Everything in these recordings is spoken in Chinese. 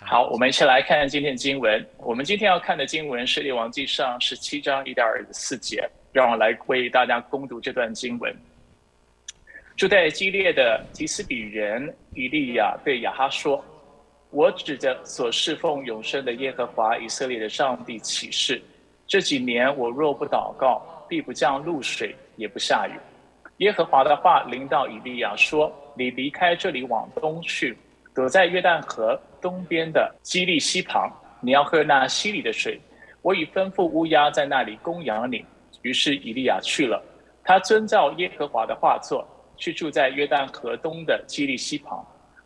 好，我们一起来看今天的经文。我们今天要看的经文是《列王记上》十七章一到二十四节。让我来为大家攻读这段经文。住在激烈的提斯比人以利亚对亚哈说：“我指着所侍奉永生的耶和华以色列的上帝起誓，这几年我若不祷告，必不降露水，也不下雨。”耶和华的话临到以利亚说：“你离开这里，往东去，躲在约旦河东边的基利溪旁，你要喝那溪里的水。我已吩咐乌鸦在那里供养你。”于是以利亚去了，他遵照耶和华的话做，去住在约旦河东的基利溪旁。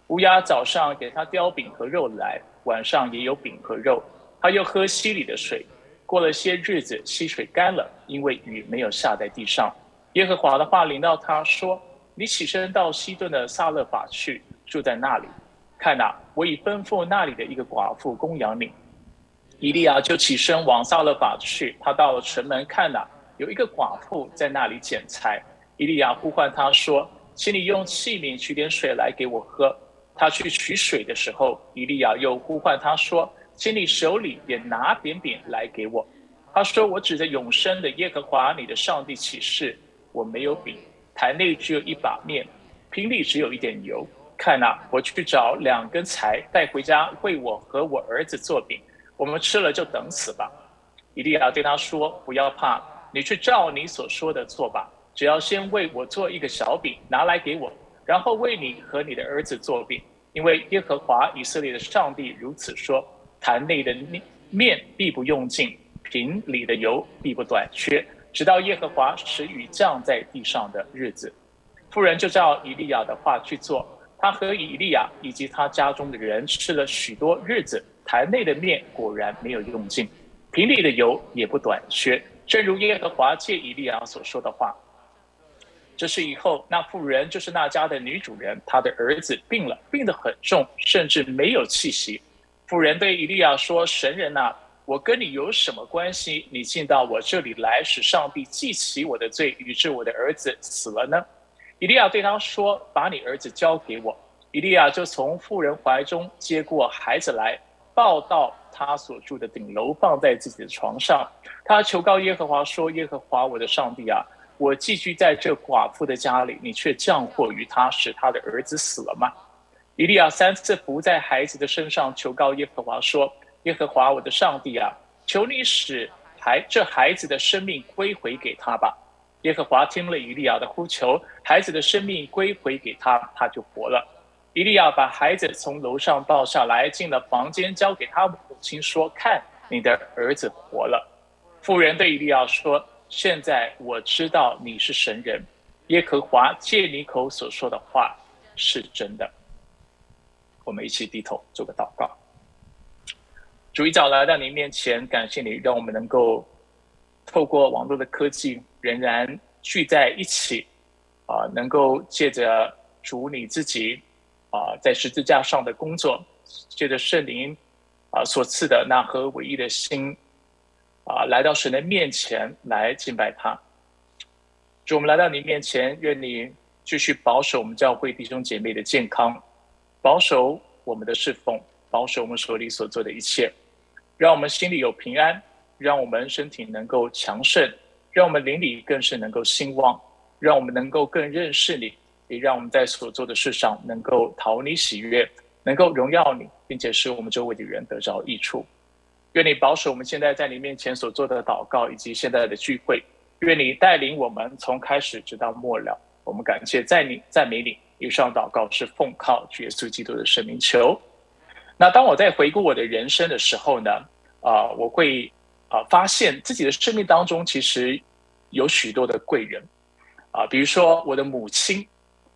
乌鸦早上给他叼饼和肉来，晚上也有饼和肉。他又喝溪里的水。过了些日子，溪水干了，因为雨没有下在地上。耶和华的话临到他说：“你起身到西顿的撒勒法去，住在那里。看哪，我已吩咐那里的一个寡妇供养你。”伊利亚就起身往撒勒法去。他到了城门，看哪。有一个寡妇在那里捡柴，伊利亚呼唤他说：“请你用器皿取点水来给我喝。”他去取水的时候，伊利亚又呼唤他说：“请你手里也拿点饼来给我。”他说：“我指着永生的耶和华你的上帝起誓，我没有饼，台内只有一把面，瓶里只有一点油。看呐，我去找两根柴带回家，为我和我儿子做饼，我们吃了就等死吧。”伊利亚对他说：“不要怕。”你去照你所说的做吧，只要先为我做一个小饼，拿来给我，然后为你和你的儿子做饼，因为耶和华以色列的上帝如此说：坛内的面必不用尽，瓶里的油必不短缺，直到耶和华使雨降在地上的日子。妇人就照以利亚的话去做，他和以利亚以及他家中的人吃了许多日子，坛内的面果然没有用尽，瓶里的油也不短缺。正如耶和华借以利亚所说的话，这是以后那妇人就是那家的女主人，她的儿子病了，病得很重，甚至没有气息。妇人对以利亚说：“神人呐，我跟你有什么关系？你进到我这里来，使上帝记起我的罪，以致我的儿子死了呢？”以利亚对他说：“把你儿子交给我。”以利亚就从妇人怀中接过孩子来，抱到。他所住的顶楼放在自己的床上，他求告耶和华说：“耶和华我的上帝啊，我寄居在这寡妇的家里，你却降祸于他，使他的儿子死了吗？”以利亚三次伏在孩子的身上求告耶和华说：“耶和华我的上帝啊，求你使孩这孩子的生命归回给他吧。”耶和华听了以利亚的呼求，孩子的生命归回给他，他就活了。以利亚把孩子从楼上抱下来，进了房间，交给他母亲说：“看，你的儿子活了。”妇人对以利亚说：“现在我知道你是神人，耶和华借你口所说的话是真的。”我们一起低头做个祷告。主一早来到您面前，感谢你让我们能够透过网络的科技，仍然聚在一起，啊，能够借着主你自己。啊，在十字架上的工作，借着圣灵啊所赐的那颗唯一的心啊，来到神的面前来敬拜他。主，我们来到你面前，愿你继续保守我们教会弟兄姐妹的健康，保守我们的侍奉，保守我们手里所做的一切，让我们心里有平安，让我们身体能够强盛，让我们灵里更是能够兴旺，让我们能够更认识你。也让我们在所做的事上能够讨你喜悦，能够荣耀你，并且使我们周围的人得着益处。愿你保守我们现在在你面前所做的祷告，以及现在的聚会。愿你带领我们从开始直到末了。我们感谢在你赞美你。以上祷告是奉靠耶稣基督的圣名求。那当我在回顾我的人生的时候呢？啊，我会啊发现自己的生命当中其实有许多的贵人啊，比如说我的母亲。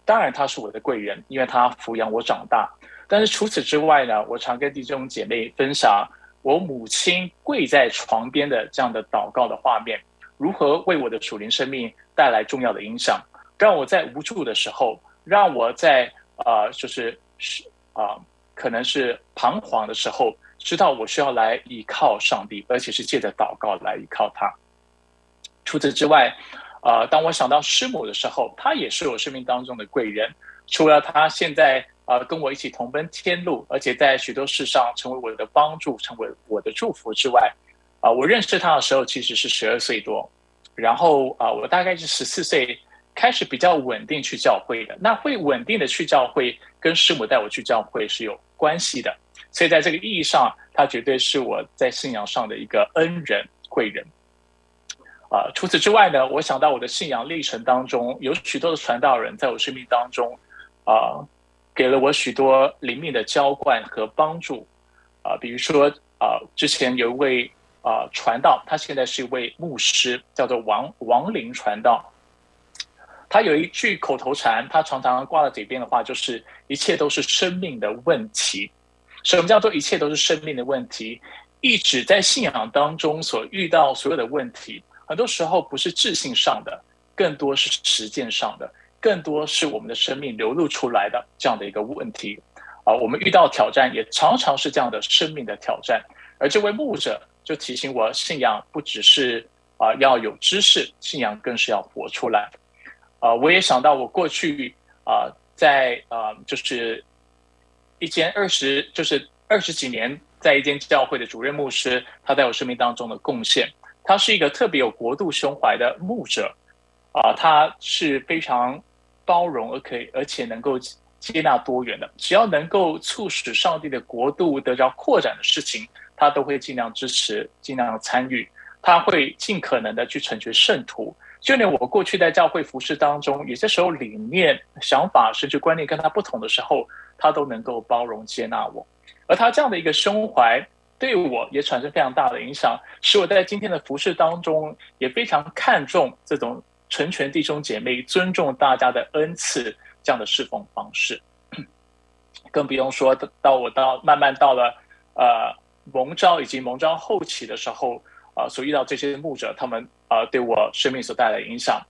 当然，她是我的贵人，因为她抚养我长大。但是除此之外呢，我常跟弟兄姐妹分享我母亲跪在床边的这样的祷告的画面，如何为我的属灵生命带来重要的影响，让我在无助的时候，让我在啊，就是是啊，可能是彷徨的时候，知道我需要来依靠上帝，而且是借着祷告来依靠他。除此之外。啊，当我想到师母的时候，她也是我生命当中的贵人。除了她现在呃，跟我一起同奔天路，而且在许多事上成为我的帮助，成为我的祝福之外，啊，我认识他的时候其实是十二岁多，然后啊，我大概是十四岁开始比较稳定去教会的。那会稳定的去教会，跟师母带我去教会是有关系的。所以在这个意义上，他绝对是我在信仰上的一个恩人贵人。啊，除此之外呢，我想到我的信仰历程当中，有许多的传道人在我生命当中，啊。给了我许多灵命的浇灌和帮助，啊，比如说啊，之前有一位啊传道，他现在是一位牧师，叫做王王林传道。他有一句口头禅，他常常挂在嘴边的话，就是一切都是生命的问题。什么叫做一切都是生命的问题？一直在信仰当中所遇到所有的问题，很多时候不是智性上的，更多是实践上的。更多是我们的生命流露出来的这样的一个问题，啊，我们遇到挑战也常常是这样的生命的挑战。而这位牧者就提醒我，信仰不只是啊要有知识，信仰更是要活出来。啊，我也想到我过去啊在啊就是一间二十就是二十几年在一间教会的主任牧师，他在我生命当中的贡献，他是一个特别有国度胸怀的牧者，啊，他是非常。包容而可以，而且能够接纳多元的，只要能够促使上帝的国度得到扩展的事情，他都会尽量支持，尽量参与。他会尽可能的去成全圣徒。就连我过去在教会服饰当中，有些时候理念、想法甚至观念跟他不同的时候，他都能够包容接纳我。而他这样的一个胸怀，对我也产生非常大的影响，使我在今天的服饰当中也非常看重这种。成全弟兄姐妹，尊重大家的恩赐，这样的侍奉方式，更不用说到我到慢慢到了呃蒙召以及蒙召后期的时候，啊，所遇到这些牧者，他们啊对我生命所带来的影响，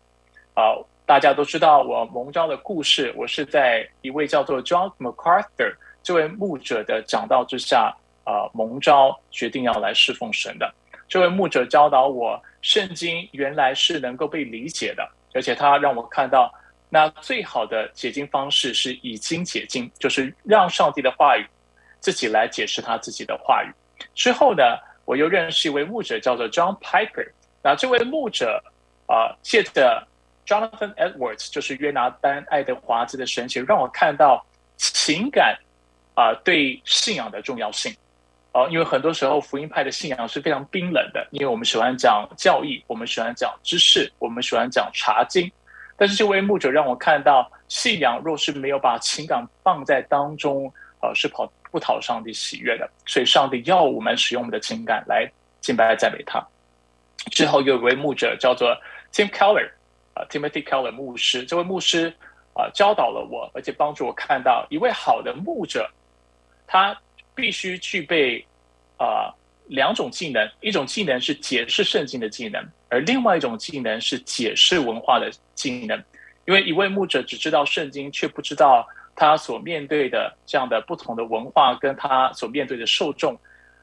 啊，大家都知道我蒙召的故事，我是在一位叫做 John MacArthur 这位牧者的讲道之下，啊，蒙召决定要来侍奉神的。这位牧者教导我，圣经原来是能够被理解的，而且他让我看到，那最好的解经方式是以经解经，就是让上帝的话语自己来解释他自己的话语。之后呢，我又认识一位牧者，叫做 John Piper。那这位牧者啊，借着 Jonathan Edwards，就是约拿丹爱德华兹的神学，让我看到情感啊对信仰的重要性。哦，因为很多时候福音派的信仰是非常冰冷的，因为我们喜欢讲教义，我们喜欢讲知识，我们喜欢讲查经。但是这位牧者让我看到，信仰若是没有把情感放在当中，呃，是跑不讨上帝喜悦的。所以上帝要我们使用我们的情感来敬拜赞美他。之后有一位牧者叫做 Tim Keller，啊，Timothy Keller 牧师。这位牧师啊，教导了我，而且帮助我看到一位好的牧者，他。必须具备啊两种技能，一种技能是解释圣经的技能，而另外一种技能是解释文化的技能。因为一位牧者只知道圣经，却不知道他所面对的这样的不同的文化，跟他所面对的受众，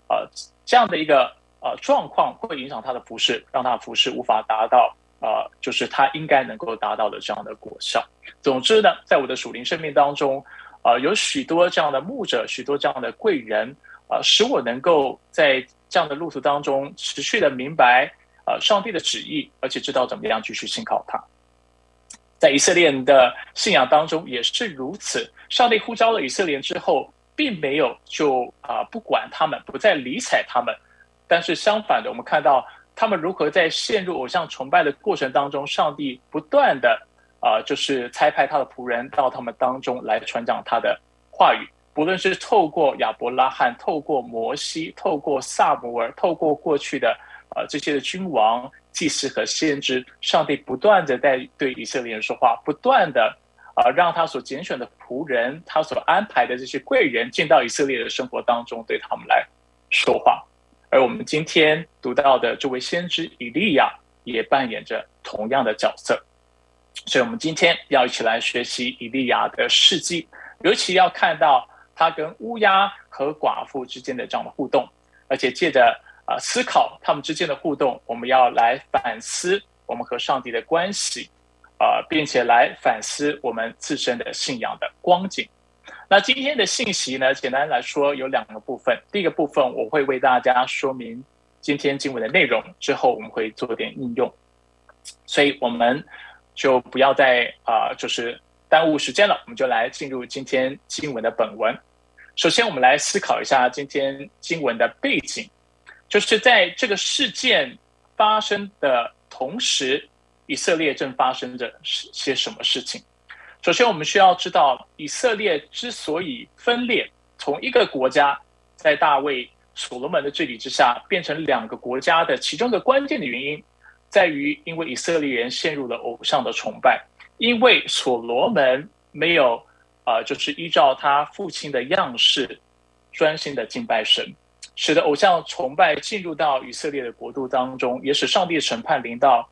呃，这样的一个呃状况会影响他的服饰，让他服饰无法达到呃，就是他应该能够达到的这样的果效。总之呢，在我的属灵生命当中。啊，有许多这样的牧者，许多这样的贵人，啊，使我能够在这样的路途当中持续的明白，啊，上帝的旨意，而且知道怎么样继续信靠他。在以色列人的信仰当中也是如此，上帝呼召了以色列之后，并没有就啊不管他们，不再理睬他们，但是相反的，我们看到他们如何在陷入偶像崇拜的过程当中，上帝不断的。啊，就是差派他的仆人到他们当中来传讲他的话语，不论是透过亚伯拉罕、透过摩西、透过萨摩尔、透过过去的啊这些的君王、祭司和先知，上帝不断的在对以色列人说话，不断的啊让他所拣选的仆人，他所安排的这些贵人进到以色列的生活当中，对他们来说话。而我们今天读到的这位先知以利亚，也扮演着同样的角色。所以，我们今天要一起来学习以利亚的事迹，尤其要看到他跟乌鸦和寡妇之间的这样的互动，而且借着啊思考他们之间的互动，我们要来反思我们和上帝的关系，啊，并且来反思我们自身的信仰的光景。那今天的信息呢，简单来说有两个部分。第一个部分我会为大家说明今天经文的内容，之后我们会做点应用。所以我们就不要再啊，就是耽误时间了，我们就来进入今天经文的本文。首先，我们来思考一下今天经文的背景，就是在这个事件发生的同时，以色列正发生着些什么事情。首先，我们需要知道，以色列之所以分裂，从一个国家在大卫、所罗门的治理之下变成两个国家的其中的关键的原因，在于因为以色列人陷入了偶像的崇拜，因为所罗门没有。啊，就是依照他父亲的样式，专心的敬拜神，使得偶像崇拜进入到以色列的国度当中，也使上帝审判临到，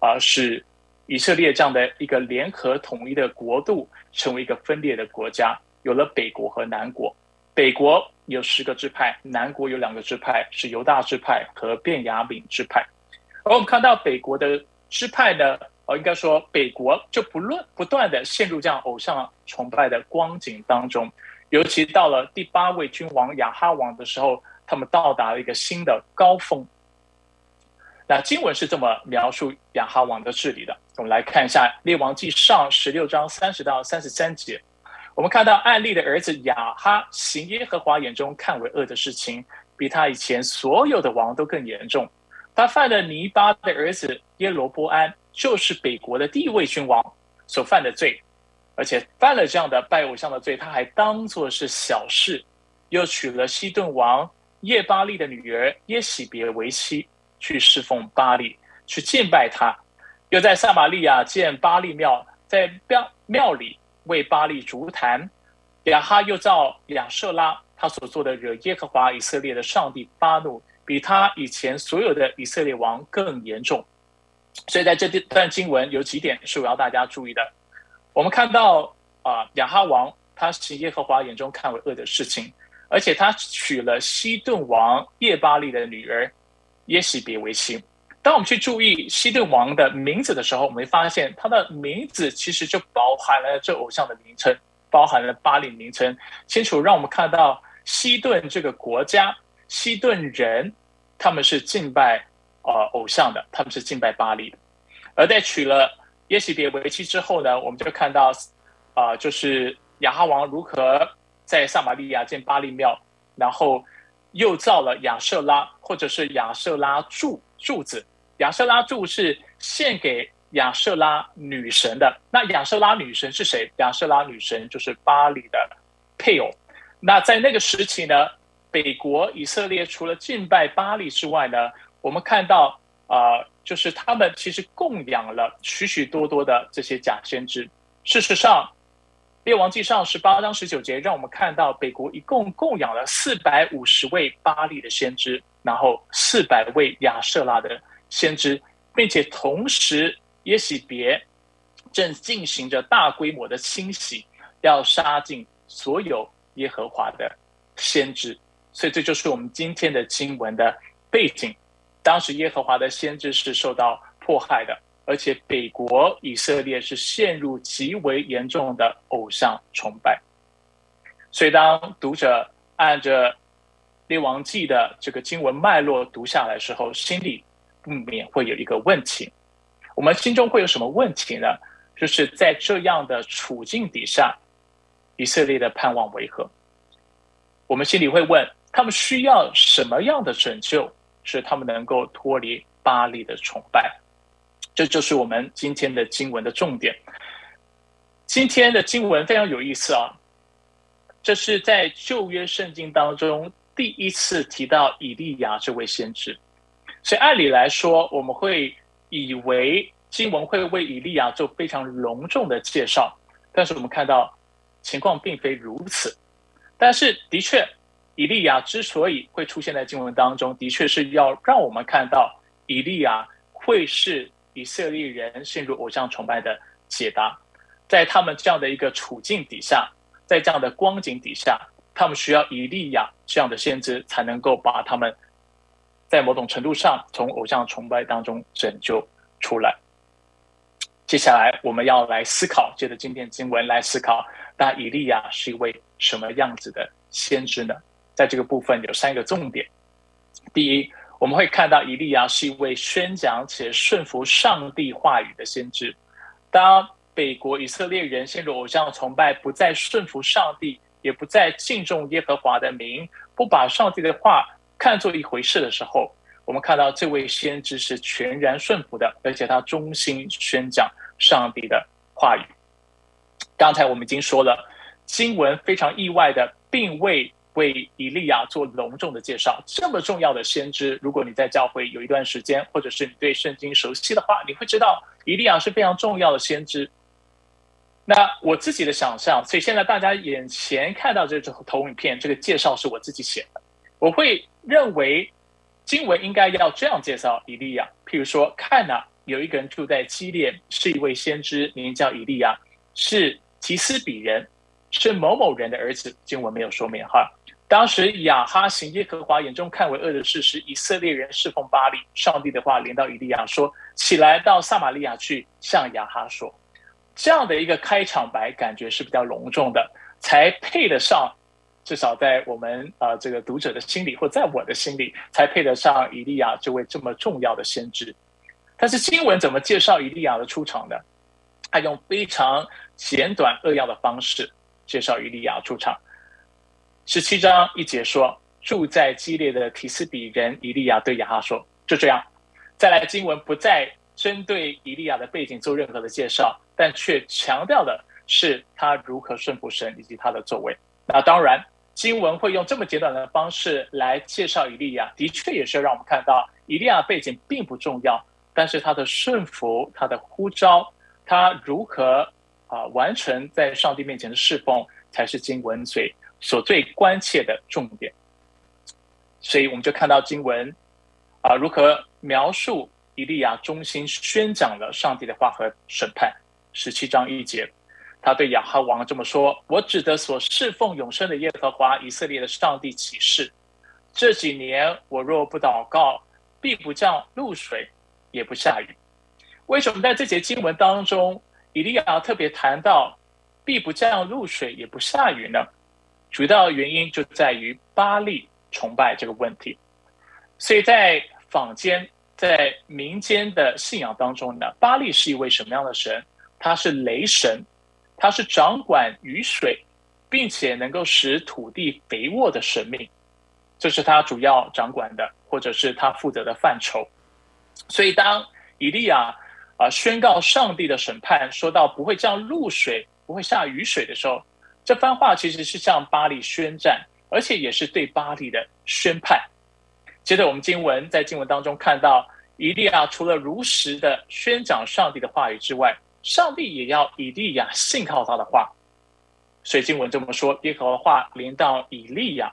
啊，使以色列这样的一个联合统一的国度成为一个分裂的国家，有了北国和南国。北国有十个支派，南国有两个支派，是犹大支派和便雅悯支派。而我们看到北国的支派呢？哦，应该说北国就不论不断的陷入这样偶像崇拜的光景当中，尤其到了第八位君王亚哈王的时候，他们到达了一个新的高峰。那经文是这么描述亚哈王的治理的，我们来看一下《列王记上》十六章三十到三十三节，我们看到艾利的儿子亚哈行耶和华眼中看为恶的事情，比他以前所有的王都更严重，他犯了尼巴的儿子耶罗波安。就是北国的第一位君王所犯的罪，而且犯了这样的拜偶像的罪，他还当作是小事，又娶了西顿王叶巴利的女儿耶喜别为妻，去侍奉巴利，去敬拜他，又在撒玛利亚建巴利庙，在庙庙里为巴利烛坛。亚哈又造亚舍拉，他所做的惹耶和华以色列的上帝发怒，比他以前所有的以色列王更严重。所以在这段经文有几点是我要大家注意的。我们看到啊，亚哈王他是耶和华眼中看为恶的事情，而且他娶了西顿王叶巴利的女儿耶喜别为妻。当我们去注意西顿王的名字的时候，我们会发现他的名字其实就包含了这偶像的名称，包含了巴利名称，清楚让我们看到西顿这个国家，西顿人他们是敬拜。呃，偶像的，他们是敬拜巴黎的。而在娶了耶喜别为妻之后呢，我们就看到，啊，就是亚哈王如何在撒玛利亚建巴利庙，然后又造了亚瑟拉，或者是亚瑟拉柱柱子。亚瑟拉柱是献给亚瑟拉女神的。那亚瑟拉女神是谁？亚瑟拉女神就是巴黎的配偶。那在那个时期呢，北国以色列除了敬拜巴黎之外呢？我们看到，啊，就是他们其实供养了许许多多的这些假先知。事实上，《列王记上》十八章十九节让我们看到，北国一共供养了四百五十位巴利的先知，然后四百位亚瑟拉的先知，并且同时耶洗别正进行着大规模的清洗，要杀尽所有耶和华的先知。所以，这就是我们今天的经文的背景。当时耶和华的先知是受到迫害的，而且北国以色列是陷入极为严重的偶像崇拜。所以，当读者按着列王记的这个经文脉络读下来时候，心里不免会有一个问题：我们心中会有什么问题呢？就是在这样的处境底下，以色列的盼望为何？我们心里会问：他们需要什么样的拯救？是他们能够脱离巴黎的崇拜，这就是我们今天的经文的重点。今天的经文非常有意思啊，这是在旧约圣经当中第一次提到以利亚这位先知，所以按理来说，我们会以为经文会为以利亚做非常隆重的介绍，但是我们看到情况并非如此，但是的确。以利亚之所以会出现在经文当中，的确是要让我们看到以利亚会是以色列人陷入偶像崇拜的解答。在他们这样的一个处境底下，在这样的光景底下，他们需要以利亚这样的先知，才能够把他们在某种程度上从偶像崇拜当中拯救出来。接下来我们要来思考，借着今天经文来思考，那以利亚是一位什么样子的先知呢？在这个部分有三个重点。第一，我们会看到以利亚是一位宣讲且顺服上帝话语的先知。当北国以色列人陷入偶像崇拜，不再顺服上帝，也不再敬重耶和华的名，不把上帝的话看作一回事的时候，我们看到这位先知是全然顺服的，而且他忠心宣讲上帝的话语。刚才我们已经说了，经文非常意外的，并未为以利亚做隆重的介绍。这么重要的先知，如果你在教会有一段时间，或者是你对圣经熟悉的话，你会知道以利亚是非常重要的先知。那我自己的想象，所以现在大家眼前看到这个投影片，这个介绍是我自己写的。我会认为经文应该要这样介绍以利亚，譬如说，看呐，有一个人住在基列，是一位先知，名叫以利亚，是提斯比人，是某某人的儿子。经文没有说明哈。当时亚哈行耶和华眼中看为恶的事，是以色列人侍奉巴利。上帝的话连到以利亚说：“起来到撒玛利亚去，向亚哈说。”这样的一个开场白，感觉是比较隆重的，才配得上，至少在我们啊这个读者的心里，或在我的心里，才配得上以利亚这位这么重要的先知。但是经文怎么介绍以利亚的出场呢？他用非常简短扼要的方式介绍以利亚出场。十七章一节说：“住在激烈的提斯比人以利亚对亚哈说，就这样。”再来经文不再针对以利亚的背景做任何的介绍。但却强调的是他如何顺服神以及他的作为。那当然，经文会用这么简短的方式来介绍以利亚，的确也是让我们看到以利亚背景并不重要，但是他的顺服、他的呼召、他如何啊完成在上帝面前的侍奉，才是经文最所最关切的重点。所以我们就看到经文啊如何描述以利亚忠心宣讲了上帝的话和审判。十七章一节，他对亚哈王这么说：“我指的所侍奉永生的耶和华以色列的上帝启示，这几年我若不祷告，必不降露水，也不下雨。为什么在这节经文当中，以利亚特别谈到必不降露水，也不下雨呢？主要原因就在于巴利崇拜这个问题。所以在坊间、在民间的信仰当中呢，巴利是一位什么样的神？”他是雷神，他是掌管雨水，并且能够使土地肥沃的神明，这是他主要掌管的，或者是他负责的范畴。所以，当以利亚啊宣告上帝的审判，说到不会降露水，不会下雨水的时候，这番话其实是向巴黎宣战，而且也是对巴黎的宣判。接着，我们经文在经文当中看到，以利亚除了如实的宣讲上帝的话语之外，上帝也要以利亚信靠他的话，所以经文这么说：耶和华话临到以利亚，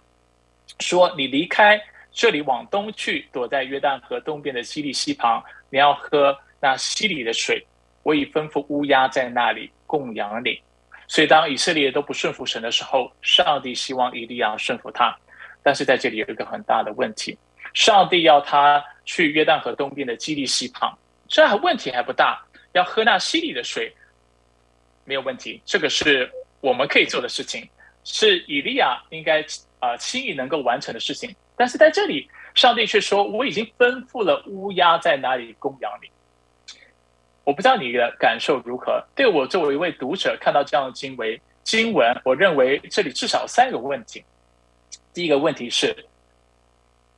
说：“你离开这里，往东去，躲在约旦河东边的西利西旁，你要喝那溪里的水。我已吩咐乌鸦在那里供养你。”所以，当以色列都不顺服神的时候，上帝希望以利亚顺服他。但是在这里有一个很大的问题：上帝要他去约旦河东边的基利溪旁，这问题还不大。要喝那溪里的水，没有问题，这个是我们可以做的事情，是以利亚应该啊轻易能够完成的事情。但是在这里，上帝却说：“我已经吩咐了乌鸦在哪里供养你。”我不知道你的感受如何。对我作为一位读者，看到这样的经文，经文，我认为这里至少三个问题。第一个问题是，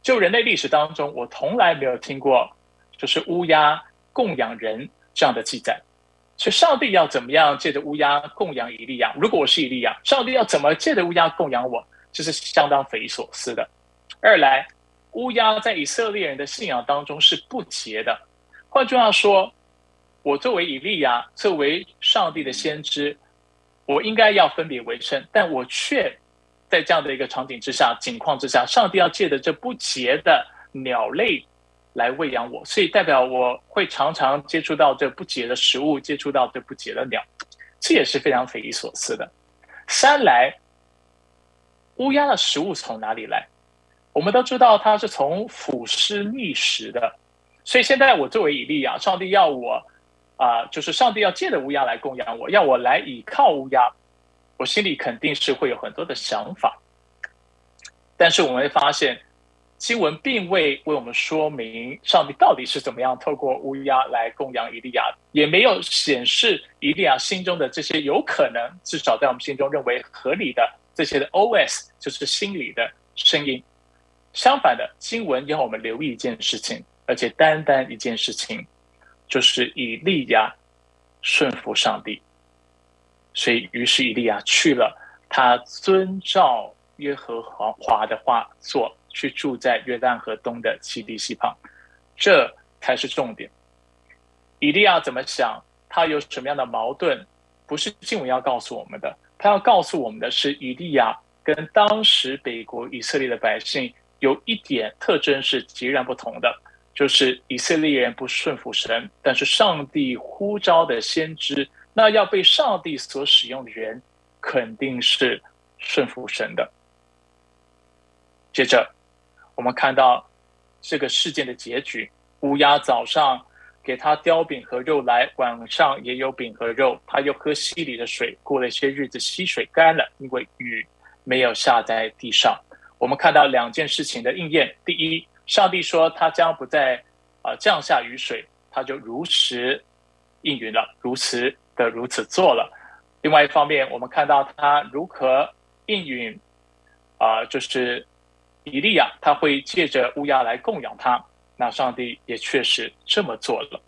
就人类历史当中，我从来没有听过，就是乌鸦供养人。这样的记载，所以上帝要怎么样借着乌鸦供养以利亚？如果我是以利亚，上帝要怎么借着乌鸦供养我？这是相当匪夷所思的。二来，乌鸦在以色列人的信仰当中是不洁的。换句话说，我作为以利亚，作为上帝的先知，我应该要分别为圣，但我却在这样的一个场景之下、景况之下，上帝要借着这不洁的鸟类。来喂养我，所以代表我会常常接触到这不洁的食物，接触到这不洁的鸟，这也是非常匪夷所思的。三来，乌鸦的食物从哪里来？我们都知道它是从腐尸觅食的，所以现在我作为以利亚，上帝要我啊，就是上帝要借着乌鸦来供养我，要我来倚靠乌鸦。我心里肯定是会有很多的想法。但是我们会发现，经文并未为我们说明上帝到底是怎么样透过乌鸦来供养以利亚，也没有显示以利亚心中的这些有可能，至少在我们心中认为合理的这些的 OS，就是心里的声音。相反的，经文要我们留意一件事情，而且单单一件事情，就是以利亚顺服上帝。所以，于是以利亚去了，他遵照。约和华华的话做，去住在约旦河东的基地西旁，这才是重点。以利亚怎么想？他有什么样的矛盾？不是经文要告诉我们的，他要告诉我们的是，以利亚跟当时北国以色列的百姓有一点特征是截然不同的，就是以色列人不顺服神，但是上帝呼召的先知，那要被上帝所使用的人，肯定是顺服神的。接着，我们看到这个事件的结局：乌鸦早上给他叼饼和肉来，晚上也有饼和肉。他又喝溪里的水，过了一些日子，溪水干了，因为雨没有下在地上。我们看到两件事情的应验：第一，上帝说他将不再啊降下雨水，他就如实应允了，如此的如此做了。另外一方面，我们看到他如何应允啊，就是。以利亚他会借着乌鸦来供养他，那上帝也确实这么做了。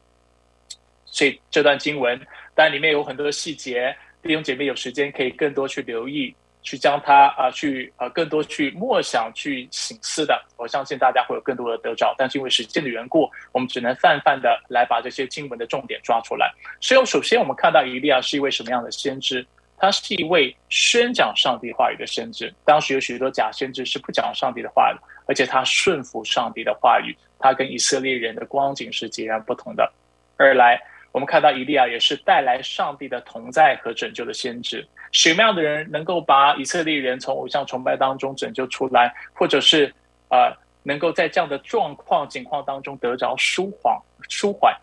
所以这段经文，但里面有很多的细节，弟兄姐妹有时间可以更多去留意，去将它啊，去呃更多去默想、去醒思的。我相信大家会有更多的得着，但是因为时间的缘故，我们只能泛泛的来把这些经文的重点抓出来。所以，首先我们看到以利亚是一位什么样的先知？他是一位宣讲上帝话语的先知。当时有许多假先知是不讲上帝的话的，而且他顺服上帝的话语。他跟以色列人的光景是截然不同的。二来，我们看到以利亚也是带来上帝的同在和拯救的先知。什么样的人能够把以色列人从偶像崇拜当中拯救出来，或者是呃能够在这样的状况情况当中得着舒缓舒缓？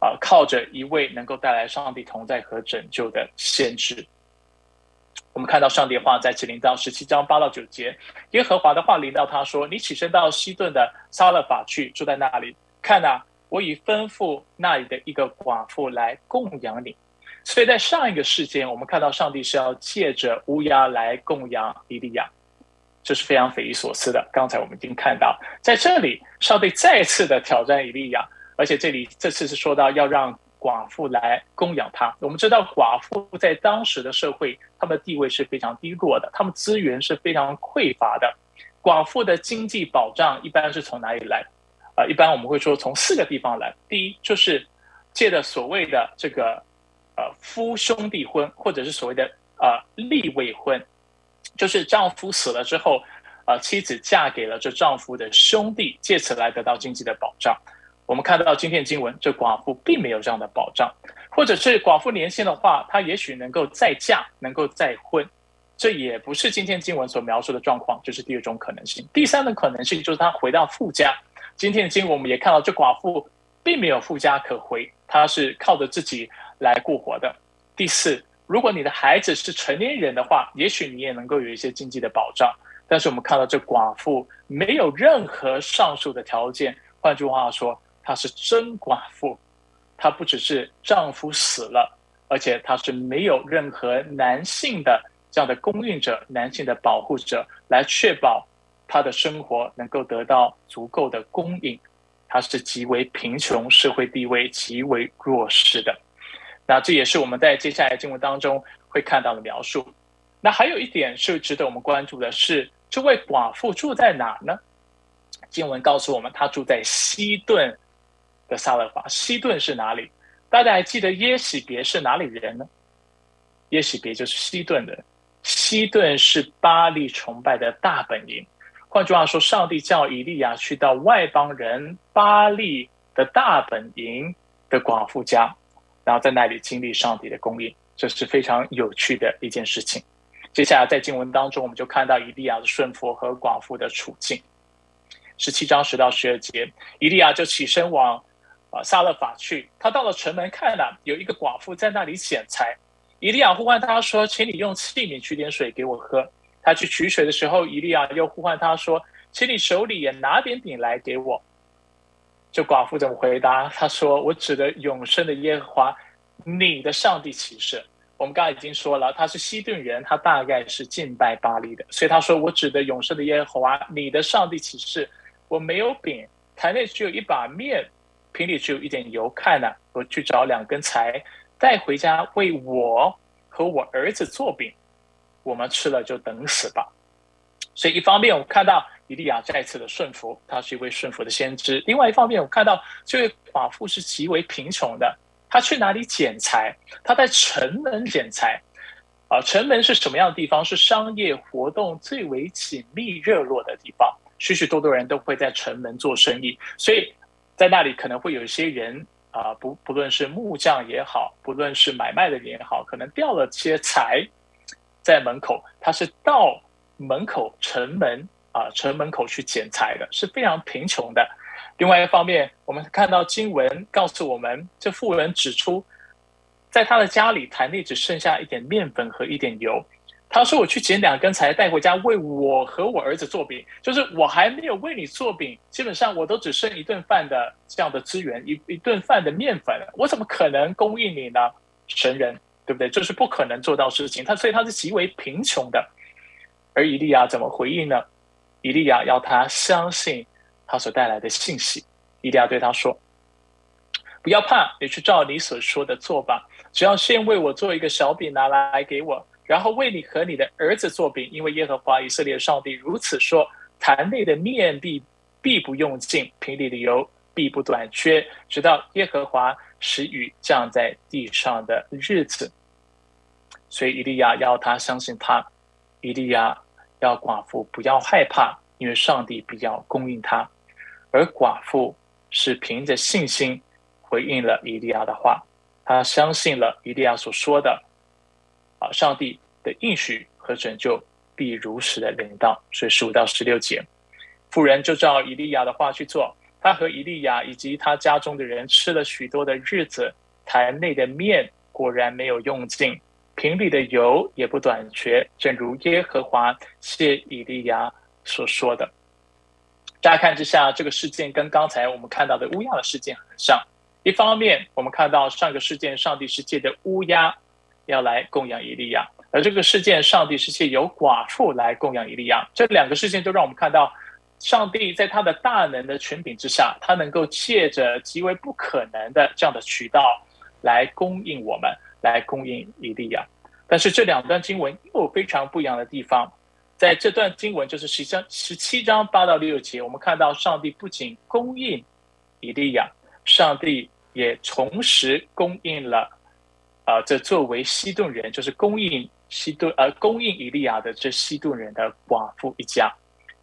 啊，靠着一位能够带来上帝同在和拯救的先知。我们看到上帝话在启灵到十七章八到九节，耶和华的话临到他说：“你起身到西顿的撒勒法去，住在那里。看呐，我已吩咐那里的一个寡妇来供养你。”所以在上一个事件，我们看到上帝是要借着乌鸦来供养伊利亚，这是非常匪夷所思的。刚才我们已经看到，在这里上帝再次的挑战伊利亚，而且这里这次是说到要让。寡妇来供养他。我们知道，寡妇在当时的社会，他们的地位是非常低落的，他们资源是非常匮乏的。寡妇的经济保障一般是从哪里来？啊，一般我们会说从四个地方来。第一，就是借的所谓的这个呃夫兄弟婚，或者是所谓的呃立未婚，就是丈夫死了之后，呃妻子嫁给了这丈夫的兄弟，借此来得到经济的保障。我们看到今天经文，这寡妇并没有这样的保障，或者是寡妇年轻的话，她也许能够再嫁，能够再婚，这也不是今天经文所描述的状况，这是第二种可能性。第三种可能性就是她回到富家。今天的经文我们也看到，这寡妇并没有富家可回，她是靠着自己来过活的。第四，如果你的孩子是成年人的话，也许你也能够有一些经济的保障。但是我们看到这寡妇没有任何上述的条件，换句话说。她是真寡妇，她不只是丈夫死了，而且她是没有任何男性的这样的供应者、男性的保护者来确保他的生活能够得到足够的供应。他是极为贫穷，社会地位极为弱势的。那这也是我们在接下来经文当中会看到的描述。那还有一点是值得我们关注的是，这位寡妇住在哪呢？经文告诉我们，她住在西顿。的萨勒法，西顿是哪里？大家还记得耶喜别是哪里人呢？耶喜别就是西顿的。西顿是巴利崇拜的大本营。换句话说，上帝叫以利亚去到外邦人巴利的大本营的寡妇家，然后在那里经历上帝的供应，这是非常有趣的一件事情。接下来在经文当中，我们就看到以利亚的顺服和寡妇的处境。十七章十到十二节，以利亚就起身往。啊，撒勒法去，他到了城门看了，有一个寡妇在那里捡柴。以利亚呼唤他说：“请你用器皿取点水给我喝。”他去取水的时候，以利亚又呼唤他说：“请你手里也拿点饼来给我。”这寡妇怎么回答？他说：“我指的永生的耶和华，你的上帝启示。”我们刚才已经说了，他是西顿人，他大概是敬拜巴黎的，所以他说：“我指的永生的耶和华，你的上帝启示，我没有饼，台内只有一把面，瓶里只有一点油。看呢，我去找两根柴，带回家为我和我儿子做饼，我们吃了就等死吧。”所以一方面，我看到。以利亚再次的顺服，他是一位顺服的先知。另外一方面，我看到这位寡妇是极为贫穷的，她去哪里捡财？她在城门捡财。啊，城门是什么样的地方？是商业活动最为紧密热络的地方，许许多多人都会在城门做生意，所以在那里可能会有一些人啊，不不论是木匠也好，不论是买卖的人也好，可能掉了些财在门口，他是到门口城门。啊，城门口去捡柴的是非常贫穷的。另外一方面，我们看到经文告诉我们，这妇人指出，在他的家里坛内只剩下一点面粉和一点油。他说：“我去捡两根柴带回家，为我和我儿子做饼。就是我还没有为你做饼，基本上我都只剩一顿饭的这样的资源，一一顿饭的面粉，我怎么可能供应你呢？神人，对不对？这是不可能做到事情。他所以他是极为贫穷的。而以利亚怎么回应呢？”以利亚要他相信他所带来的信息。以利亚对他说：“不要怕，你去照你所说的做吧。只要先为我做一个小饼拿来给我，然后为你和你的儿子做饼，因为耶和华以色列上帝如此说：坛内的面必必不用尽，瓶里的油必不短缺，直到耶和华使雨降在地上的日子。”所以以利亚要他相信他。以利亚。要寡妇不要害怕，因为上帝必要供应他。而寡妇是凭着信心回应了以利亚的话，他相信了以利亚所说的，啊，上帝的应许和拯救必如实的领到。所以十五到十六节，妇人就照以利亚的话去做。他和以利亚以及他家中的人吃了许多的日子，坛内的面果然没有用尽。瓶里的油也不短缺，正如耶和华谢以利亚所说的。乍看之下，这个事件跟刚才我们看到的乌鸦的事件很像。一方面，我们看到上个事件，上帝是借的乌鸦要来供养以利亚；而这个事件，上帝是借由寡妇来供养以利亚。这两个事件都让我们看到，上帝在他的大能的权柄之下，他能够借着极为不可能的这样的渠道来供应我们。来供应以利亚，但是这两段经文又非常不一样的地方。在这段经文就是十章十七章八到六节，我们看到上帝不仅供应以利亚，上帝也同时供应了啊，这作为西顿人，就是供应西顿呃供应以利亚的这西顿人的寡妇一家。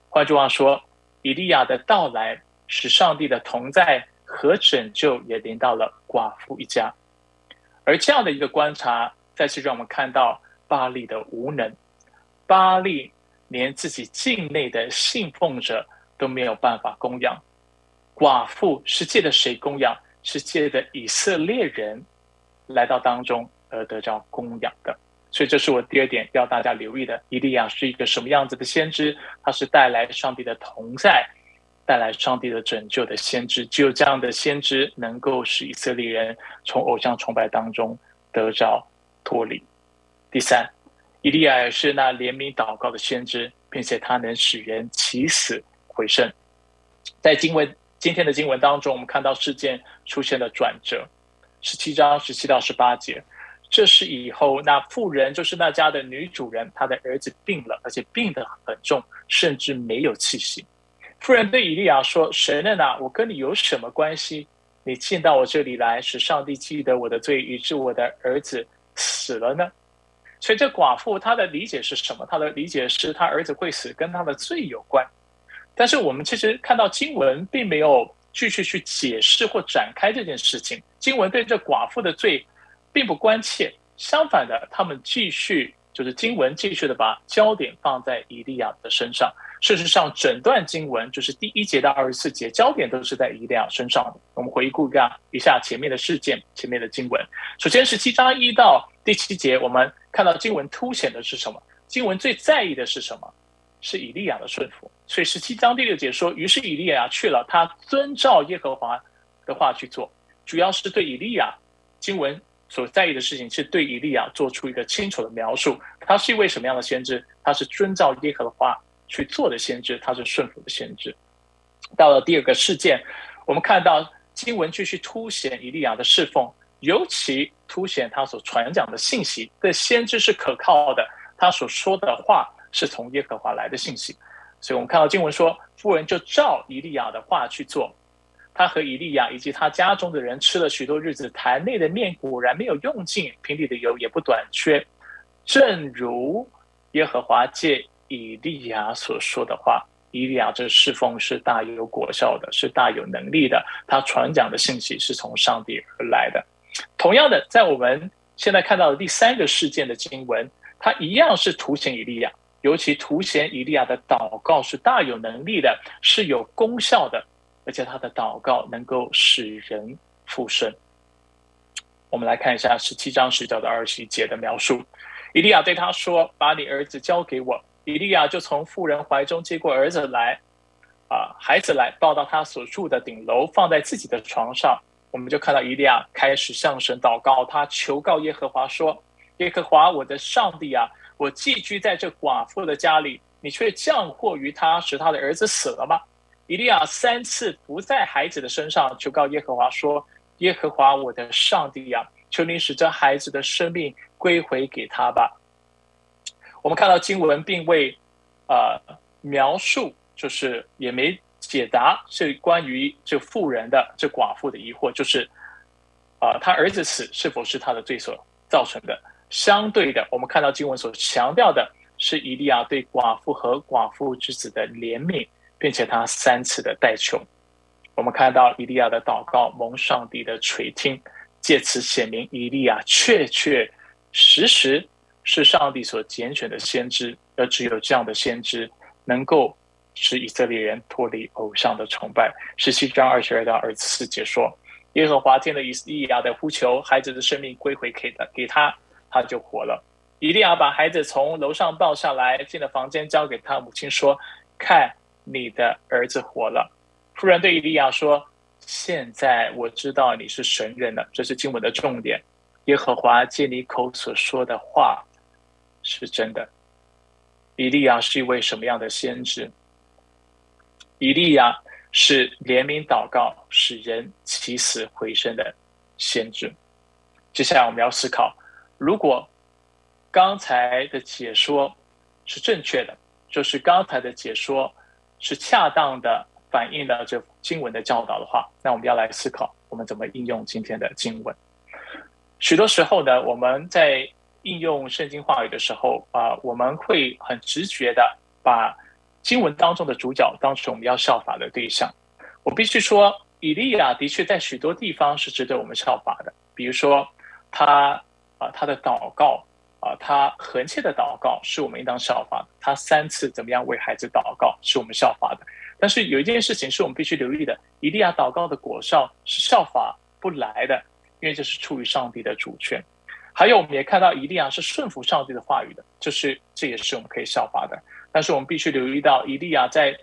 换句话说，以利亚的到来使上帝的同在和拯救也临到了寡妇一家。而这样的一个观察，再次让我们看到巴利的无能。巴利连自己境内的信奉者都没有办法供养，寡妇是借的谁供养？是借的以色列人来到当中而得到供养的。所以，这是我第二点要大家留意的：伊利亚是一个什么样子的先知？他是带来上帝的同在。带来上帝的拯救的先知，只有这样的先知能够使以色列人从偶像崇拜当中得着脱离。第三，以利亚是那怜悯祷告的先知，并且他能使人起死回生。在经文今天的经文当中，我们看到事件出现了转折。十七章十七到十八节，这是以后那妇人，就是那家的女主人，她的儿子病了，而且病得很重，甚至没有气息。夫人对以利亚说：“神人啊，我跟你有什么关系？你进到我这里来，使上帝记得我的罪，以致我的儿子死了呢？”所以，这寡妇她的理解是什么？她的理解是她儿子会死跟她的罪有关。但是，我们其实看到经文并没有继续去解释或展开这件事情。经文对这寡妇的罪并不关切，相反的，他们继续就是经文继续的把焦点放在以利亚的身上。事实上，整段经文就是第一节到二十四节，焦点都是在以利亚身上的。我们回顾一下一下前面的事件，前面的经文。首先是七章一到第七节，我们看到经文凸显的是什么？经文最在意的是什么？是以利亚的顺服。所以十七章第六节说：“于是以利亚去了，他遵照耶和华的话去做。”主要是对以利亚经文所在意的事情，是对以利亚做出一个清楚的描述。他是一位什么样的先知？他是遵照耶和华去做的先知，他是顺服的先知。到了第二个事件，我们看到经文继续凸显以利亚的侍奉，尤其凸显他所传讲的信息。这先知是可靠的，他所说的话是从耶和华来的信息。所以我们看到经文说，妇人就照以利亚的话去做。他和以利亚以及他家中的人吃了许多日子，坛内的面果然没有用尽，瓶里的油也不短缺，正如耶和华借以利亚所说的话。以利亚这侍奉是大有果效的，是大有能力的。他传讲的信息是从上帝而来的。同样的，在我们现在看到的第三个事件的经文，它一样是凸显以利亚，尤其凸显以利亚的祷告是大有能力的，是有功效的。而且他的祷告能够使人复生。我们来看一下十七章十九到二十一节的描述。以利亚对他说：“把你儿子交给我。”以利亚就从妇人怀中接过儿子来，啊，孩子来抱到他所住的顶楼，放在自己的床上。我们就看到以利亚开始向神祷告，他求告耶和华说：“耶和华我的上帝啊，我寄居在这寡妇的家里，你却降祸于他，使他的儿子死了吗？”以利亚三次不在孩子的身上求告耶和华说：“耶和华我的上帝呀，求你使这孩子的生命归回给他吧。”我们看到经文并未呃描述，就是也没解答这关于这妇人的这寡妇的疑惑，就是啊，他儿子死是否是他的罪所造成的？相对的，我们看到经文所强调的是以利亚对寡妇和寡妇之子的怜悯。并且他三次的代求，我们看到以利亚的祷告蒙上帝的垂听，借此显明以利亚确确实实是上帝所拣选的先知，而只有这样的先知能够使以色列人脱离偶像的崇拜。十七章二十二到二十四节说：耶和华听了以利亚的呼求，孩子的生命归回给他，给他，他就活了。以利亚把孩子从楼上抱下来，进了房间，交给他母亲说：“看。”你的儿子活了。夫人对以利亚说：“现在我知道你是神人了。”这是经文的重点。耶和华借你口所说的话是真的。以利亚是一位什么样的先知？以利亚是怜悯祷告、使人起死回生的先知。接下来我们要思考：如果刚才的解说是正确的，就是刚才的解说。是恰当的反映了这经文的教导的话，那我们要来思考我们怎么应用今天的经文。许多时候呢，我们在应用圣经话语的时候啊，我们会很直觉的把经文当中的主角当成我们要效法的对象。我必须说，以利亚的确在许多地方是值得我们效法的，比如说他啊，他的祷告。啊，他横切的祷告是我们应当效法的。他三次怎么样为孩子祷告是我们效法的。但是有一件事情是我们必须留意的：以利亚祷告的果效是效法不来的，因为这是出于上帝的主权。还有，我们也看到以利亚是顺服上帝的话语的，就是这也是我们可以效法的。但是我们必须留意到，以利亚在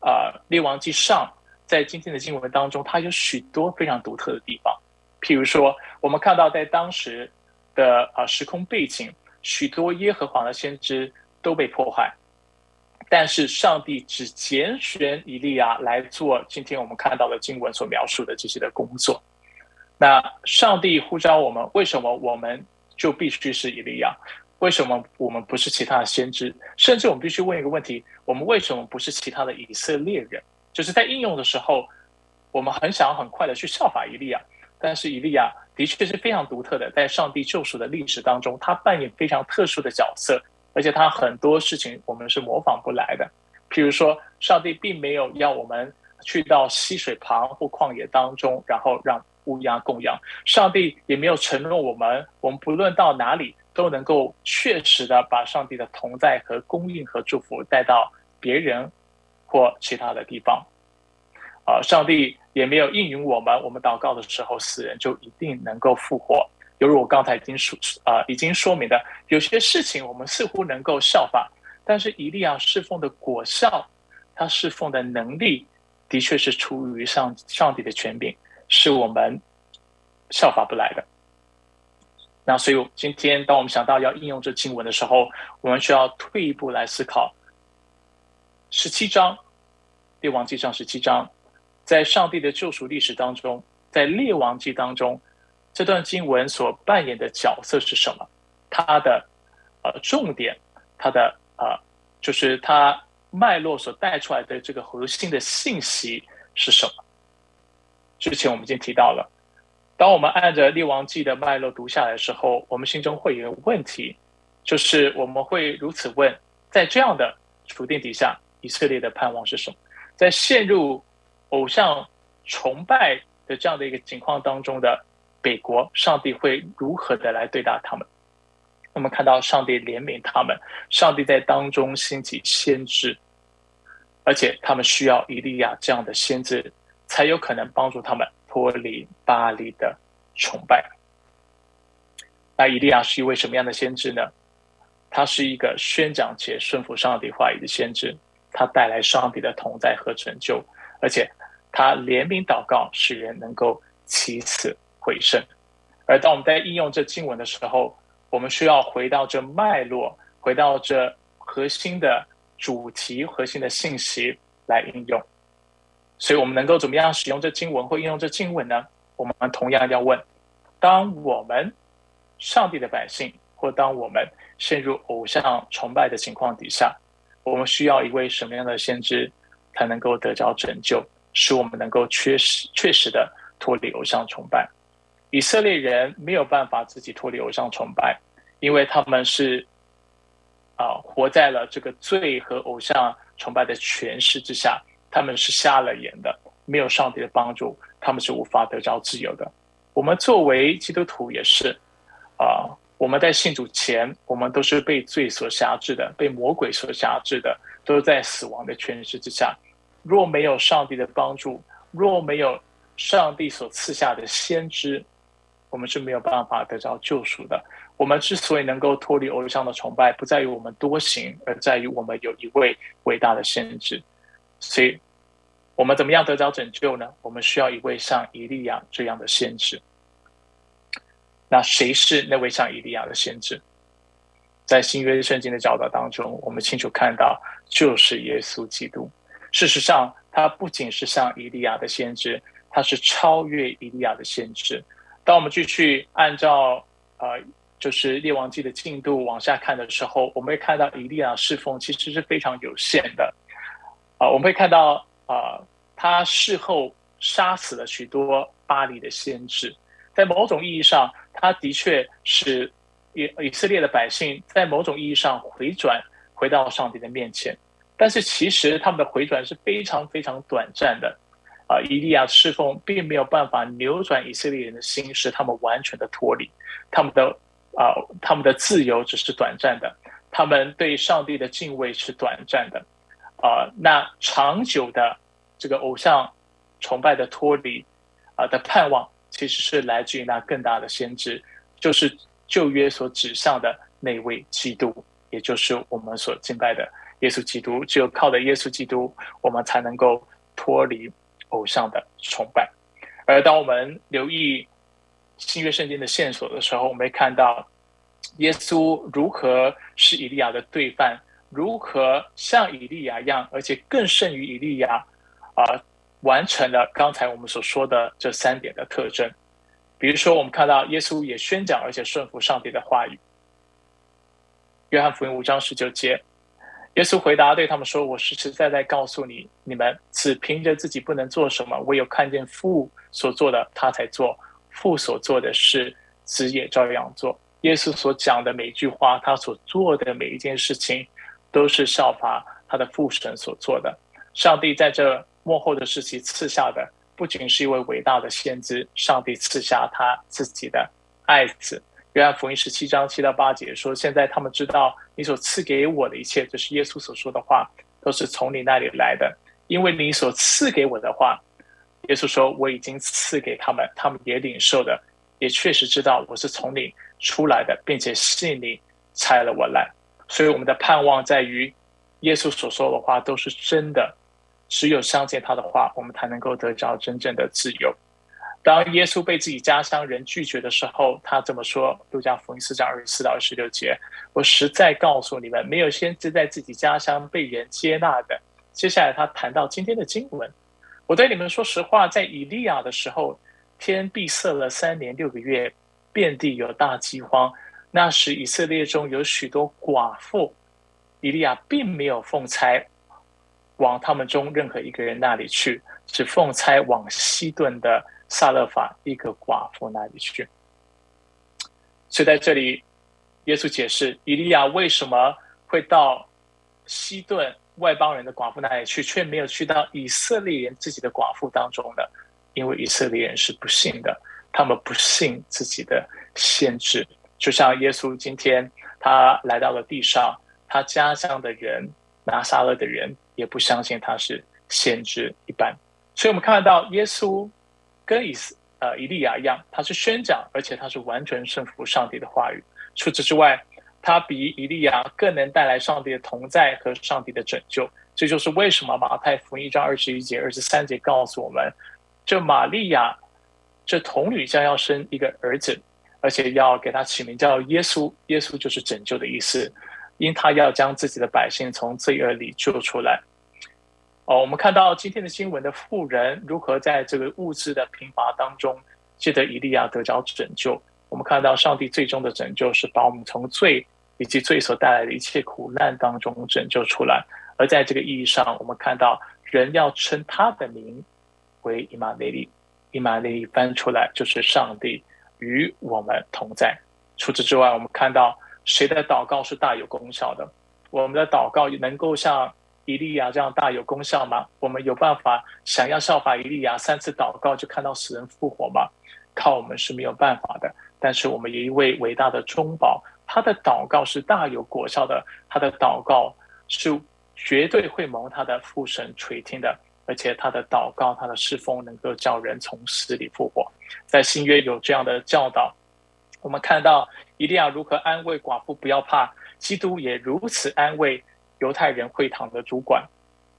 啊列王记上，在今天的经文当中，他有许多非常独特的地方。譬如说，我们看到在当时。的啊，时空背景，许多耶和华的先知都被迫害，但是上帝只拣选以利亚来做今天我们看到的经文所描述的这些的工作。那上帝呼召我们，为什么我们就必须是以利亚？为什么我们不是其他的先知？甚至我们必须问一个问题：我们为什么不是其他的以色列人？就是在应用的时候，我们很想很快的去效法以利亚，但是以利亚。的确是非常独特的，在上帝救赎的历史当中，他扮演非常特殊的角色，而且他很多事情我们是模仿不来的。譬如说，上帝并没有要我们去到溪水旁或旷野当中，然后让乌鸦供养；上帝也没有承诺我们，我们不论到哪里都能够确实的把上帝的同在和供应和祝福带到别人或其他的地方。啊，上帝也没有应允我们，我们祷告的时候，死人就一定能够复活。犹如我刚才已经说啊，已经说明的，有些事情我们似乎能够效法，但是以利亚侍奉的果效，他侍奉的能力，的确是出于上上帝的权柄，是我们效法不来的。那所以今天，当我们想到要应用这经文的时候，我们需要退一步来思考。十七章，列王记上十七章，在上帝的救赎历史当中，在列王记当中，这段经文所扮演的角色是什么？它的呃重点，它的呃就是它脉络所带出来的这个核心的信息是什么？之前我们已经提到了。当我们按着《列王记》的脉络读下来的时候，我们心中会有问题，就是我们会如此问：在这样的处境底下，以色列的盼望是什么？在陷入偶像崇拜的这样的一个情况当中的北国，上帝会如何的来对待他们？我们看到上帝怜悯他们，上帝在当中兴起先知，而且他们需要以利亚这样的先知，才有可能帮助他们。脱离巴黎的崇拜。那以利亚是一位什么样的先知呢？他是一个宣讲且顺服上帝话语的先知，他带来上帝的同在和成就，而且他怜悯祷告，使人能够起死回生。而当我们在应用这经文的时候，我们需要回到这脉络，回到这核心的主题、核心的信息来应用。所以我们能够怎么样使用这经文或应用这经文呢？我们同样要问：当我们上帝的百姓，或当我们陷入偶像崇拜的情况底下，我们需要一位什么样的先知才能够得着拯救，使我们能够确实确实的脱离偶像崇拜？以色列人没有办法自己脱离偶像崇拜，因为他们是啊活在了这个罪和偶像崇拜的权势之下。他们是瞎了眼的，没有上帝的帮助，他们是无法得着自由的。我们作为基督徒也是，啊，我们在信主前，我们都是被罪所辖制的，被魔鬼所辖制的，都是在死亡的权势之下。若没有上帝的帮助，若没有上帝所赐下的先知，我们是没有办法得着救赎的。我们之所以能够脱离偶像的崇拜，不在于我们多行，而在于我们有一位伟大的先知。所以。我们怎么样得着拯救呢？我们需要一位像以利亚这样的先知。那谁是那位像以利亚的先知？在新约圣经的教导当中，我们清楚看到，就是耶稣基督。事实上，他不仅是像以利亚的先知，他是超越以利亚的先知。当我们继续按照呃，就是列王记的进度往下看的时候，我们会看到以利亚侍奉其实是非常有限的。啊，我们会看到。啊，他事后杀死了许多巴黎的先知，在某种意义上，他的确是以以色列的百姓在某种意义上回转回到上帝的面前。但是其实他们的回转是非常非常短暂的。啊，以利亚侍奉并没有办法扭转以色列人的心，使他们完全的脱离他们的啊，他们的自由只是短暂的，他们对上帝的敬畏是短暂的。啊，那长久的这个偶像崇拜的脱离啊的盼望，其实是来自于那更大的先知，就是旧约所指向的那位基督，也就是我们所敬拜的耶稣基督。只有靠着耶稣基督，我们才能够脱离偶像的崇拜。而当我们留意新约圣经的线索的时候，我们会看到耶稣如何是以利亚的对犯。如何像以利亚一样，而且更胜于以利亚，啊，完成了刚才我们所说的这三点的特征。比如说，我们看到耶稣也宣讲，而且顺服上帝的话语。约翰福音五章十九节，耶稣回答对他们说：“我实实在在告诉你，你们只凭着自己不能做什么，唯有看见父所做的，他才做；父所做的事，子也照样做。”耶稣所讲的每一句话，他所做的每一件事情。都是效法他的父神所做的。上帝在这幕后的时期赐下的，不仅是一位伟大的先知，上帝赐下他自己的爱子。约翰福音十七章七到八节说：“现在他们知道你所赐给我的一切，这是耶稣所说的话，都是从你那里来的，因为你所赐给我的话，耶稣说我已经赐给他们，他们也领受的，也确实知道我是从你出来的，并且信你差了我来。所以我们的盼望在于，耶稣所说的话都是真的，只有相信他的话，我们才能够得着真正的自由。当耶稣被自己家乡人拒绝的时候，他这么说：“路加福音四章二十四到二十六节，我实在告诉你们，没有先知在自己家乡被人接纳的。”接下来他谈到今天的经文：“我对你们说实话，在以利亚的时候，天闭塞了三年六个月，遍地有大饥荒。那时以色列中有许多寡妇，以利亚并没有奉差往他们中任何一个人那里去，只奉差往西顿的。”萨勒法一个寡妇那里去，所以在这里，耶稣解释以利亚为什么会到西顿外邦人的寡妇那里去，却没有去到以色列人自己的寡妇当中呢？因为以色列人是不信的，他们不信自己的先知，就像耶稣今天他来到了地上，他家乡的人拿撒勒的人也不相信他是先知一般，所以我们看到耶稣。跟以斯呃以利亚一样，他是宣讲，而且他是完全顺服上帝的话语。除此之外，他比以利亚更能带来上帝的同在和上帝的拯救。这就是为什么马太福音一章二十一节、二十三节告诉我们，这玛利亚这童女将要生一个儿子，而且要给他起名叫耶稣。耶稣就是拯救的意思，因他要将自己的百姓从罪恶里救出来。哦，我们看到今天的新闻的富人如何在这个物质的贫乏当中，借得以利亚得着拯救。我们看到上帝最终的拯救是把我们从罪以及罪所带来的一切苦难当中拯救出来。而在这个意义上，我们看到人要称他的名为以马内利。以马内利翻出来就是上帝与我们同在。除此之外，我们看到谁的祷告是大有功效的？我们的祷告能够像。以利亚这样大有功效吗？我们有办法想要效法以利亚三次祷告就看到死人复活吗？靠我们是没有办法的。但是我们有一位伟大的中保，他的祷告是大有果效的，他的祷告是绝对会蒙他的父神垂听的，而且他的祷告、他的侍奉能够叫人从死里复活。在新约有这样的教导，我们看到一定要如何安慰寡妇不要怕，基督也如此安慰。犹太人会堂的主管，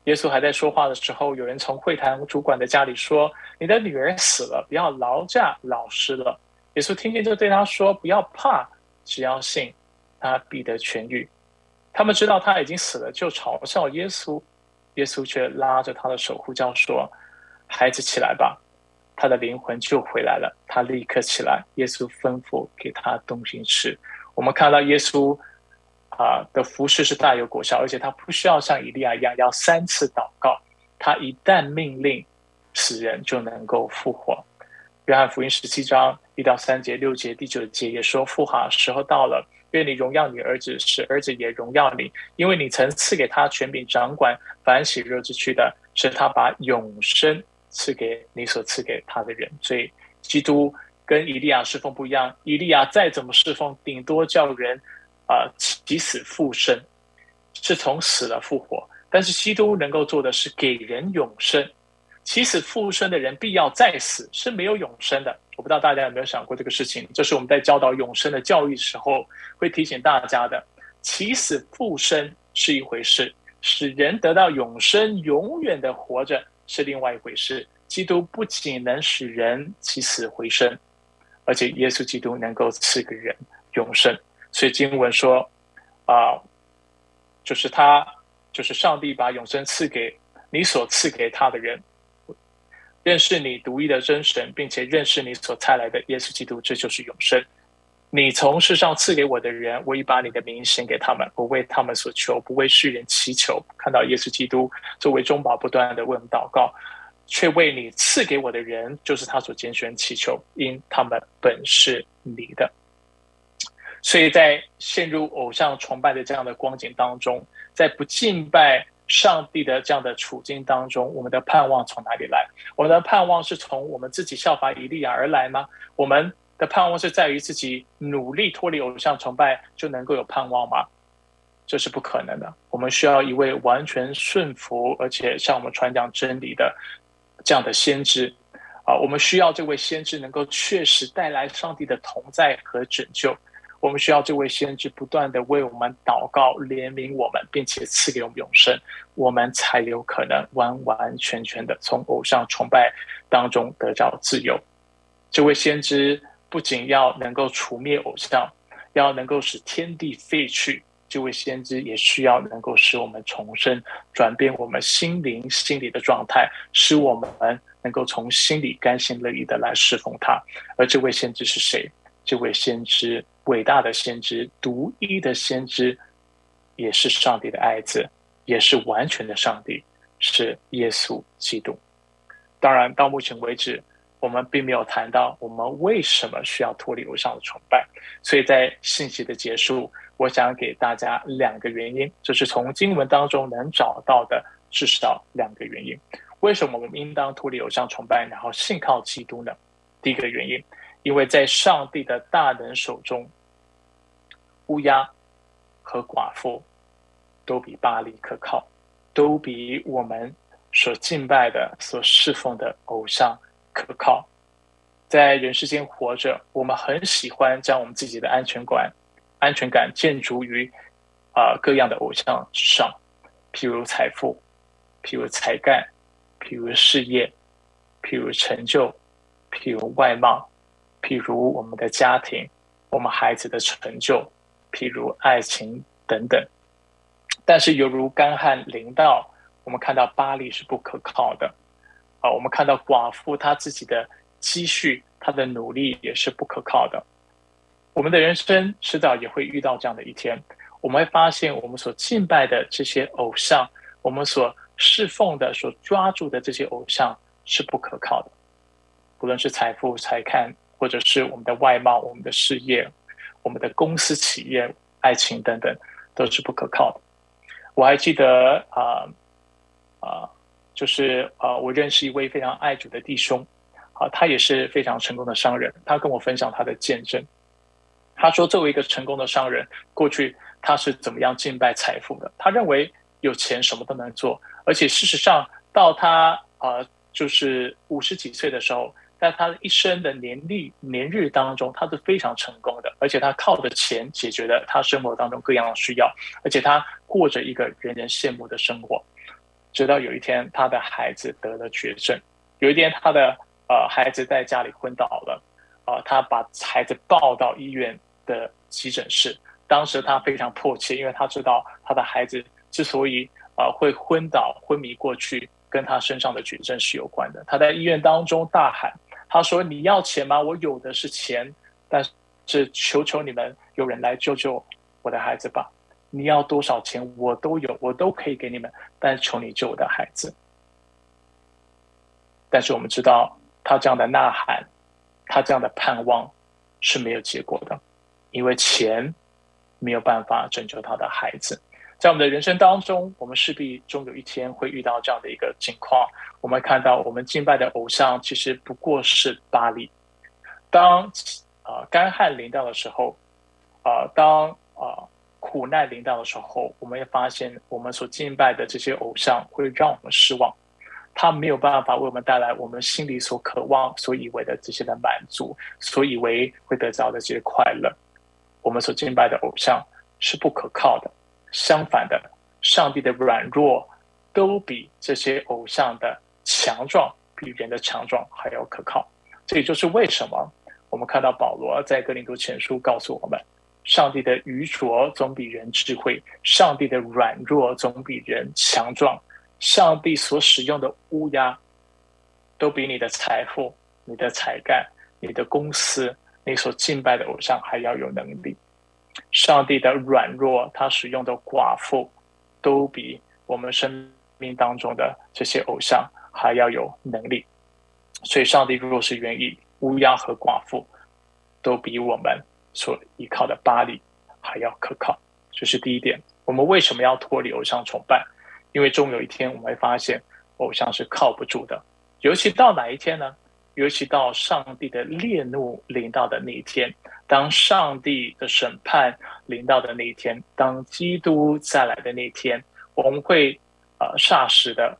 耶稣还在说话的时候，有人从会堂主管的家里说：“你的女儿死了，不要劳驾老师了。”耶稣听见就对他说：“不要怕，只要信，他必得痊愈。”他们知道他已经死了，就嘲笑耶稣。耶稣却拉着他的手呼叫说：“孩子起来吧！”他的灵魂就回来了。他立刻起来。耶稣吩咐给他东西吃。我们看到耶稣。啊的服饰是大有果效，而且他不需要像以利亚一样要三次祷告，他一旦命令死人就能够复活。约翰福音十七章一到三节、六节、第九节也说：“父哈，时候到了，愿你荣耀你儿子，使儿子也荣耀你，因为你曾赐给他权柄掌管凡喜热之躯的，是他把永生赐给你所赐给他的人。”所以，基督跟以利亚侍奉不一样，以利亚再怎么侍奉，顶多叫人。啊，起死复生是从死了复活，但是基督能够做的是给人永生。起死复生的人必要再死，是没有永生的。我不知道大家有没有想过这个事情？这是我们在教导永生的教育时候会提醒大家的。起死复生是一回事，使人得到永生、永远的活着是另外一回事。基督不仅能使人起死回生，而且耶稣基督能够赐给人永生。所以经文说，啊，就是他，就是上帝把永生赐给你所赐给他的人，认识你独一的真神，并且认识你所差来的耶稣基督，这就是永生。你从世上赐给我的人，我已把你的名献给他们，我为他们所求，不为世人祈求。看到耶稣基督作为中保，不断的为我们祷告，却为你赐给我的人，就是他所拣选祈求，因他们本是你的。所以在陷入偶像崇拜的这样的光景当中，在不敬拜上帝的这样的处境当中，我们的盼望从哪里来？我们的盼望是从我们自己效法以利亚而来吗？我们的盼望是在于自己努力脱离偶像崇拜就能够有盼望吗？这是不可能的。我们需要一位完全顺服而且向我们传讲真理的这样的先知啊！我们需要这位先知能够确实带来上帝的同在和拯救。我们需要这位先知不断的为我们祷告、怜悯我们，并且赐给我们永生，我们才有可能完完全全的从偶像崇拜当中得到自由。这位先知不仅要能够除灭偶像，要能够使天地废去。这位先知也需要能够使我们重生，转变我们心灵、心理的状态，使我们能够从心里甘心乐意的来侍奉他。而这位先知是谁？这位先知，伟大的先知，独一的先知，也是上帝的爱子，也是完全的上帝，是耶稣基督。当然，到目前为止。我们并没有谈到我们为什么需要脱离偶像的崇拜，所以在信息的结束，我想给大家两个原因，就是从经文当中能找到的至少两个原因。为什么我们应当脱离偶像崇拜，然后信靠基督呢？第一个原因，因为在上帝的大能手中，乌鸦和寡妇都比巴黎可靠，都比我们所敬拜的、所侍奉的偶像。可靠，在人世间活着，我们很喜欢将我们自己的安全感、安全感建筑于啊各样的偶像上，譬如财富，譬如才干，譬如事业，譬如成就，譬如外貌，譬如我们的家庭，我们孩子的成就，譬如爱情等等。但是，犹如干旱淋到，我们看到巴黎是不可靠的。我们看到寡妇她自己的积蓄，她的努力也是不可靠的。我们的人生迟早也会遇到这样的一天，我们会发现我们所敬拜的这些偶像，我们所侍奉的、所抓住的这些偶像是不可靠的。不论是财富、财看，或者是我们的外貌、我们的事业、我们的公司、企业、爱情等等，都是不可靠的。我还记得啊啊。就是啊，我认识一位非常爱主的弟兄，啊，他也是非常成功的商人。他跟我分享他的见证，他说，作为一个成功的商人，过去他是怎么样敬拜财富的？他认为有钱什么都能做，而且事实上，到他啊，就是五十几岁的时候，在他一生的年历年日当中，他是非常成功的，而且他靠着钱解决了他生活当中各样的需要，而且他过着一个人人羡慕的生活。直到有一天，他的孩子得了绝症。有一天，他的呃孩子在家里昏倒了，啊，他把孩子抱到医院的急诊室。当时他非常迫切，因为他知道他的孩子之所以啊会昏倒、昏迷过去，跟他身上的绝症是有关的。他在医院当中大喊：“他说你要钱吗？我有的是钱，但是求求你们有人来救救我的孩子吧。”你要多少钱，我都有，我都可以给你们，但是求你救我的孩子。但是我们知道，他这样的呐喊，他这样的盼望是没有结果的，因为钱没有办法拯救他的孩子。在我们的人生当中，我们势必终有一天会遇到这样的一个情况。我们看到，我们敬拜的偶像其实不过是巴黎。当啊干旱临到的时候，啊当啊。苦难临到的时候，我们会发现，我们所敬拜的这些偶像会让我们失望，他没有办法为我们带来我们心里所渴望、所以为的这些的满足，所以为会得到的这些快乐。我们所敬拜的偶像是不可靠的，相反的，上帝的软弱都比这些偶像的强壮，比人的强壮还要可靠。这也就是为什么我们看到保罗在格林多前书告诉我们。上帝的愚拙总比人智慧，上帝的软弱总比人强壮，上帝所使用的乌鸦，都比你的财富、你的才干、你的公司、你所敬拜的偶像还要有能力。上帝的软弱，他使用的寡妇，都比我们生命当中的这些偶像还要有能力。所以，上帝若是愿意，乌鸦和寡妇都比我们。所依靠的巴黎还要可靠，这是第一点。我们为什么要脱离偶像崇拜？因为终有一天我们会发现，偶像是靠不住的。尤其到哪一天呢？尤其到上帝的烈怒临到的那一天，当上帝的审判临到的那一天，当基督再来的那一天，我们会呃霎时的、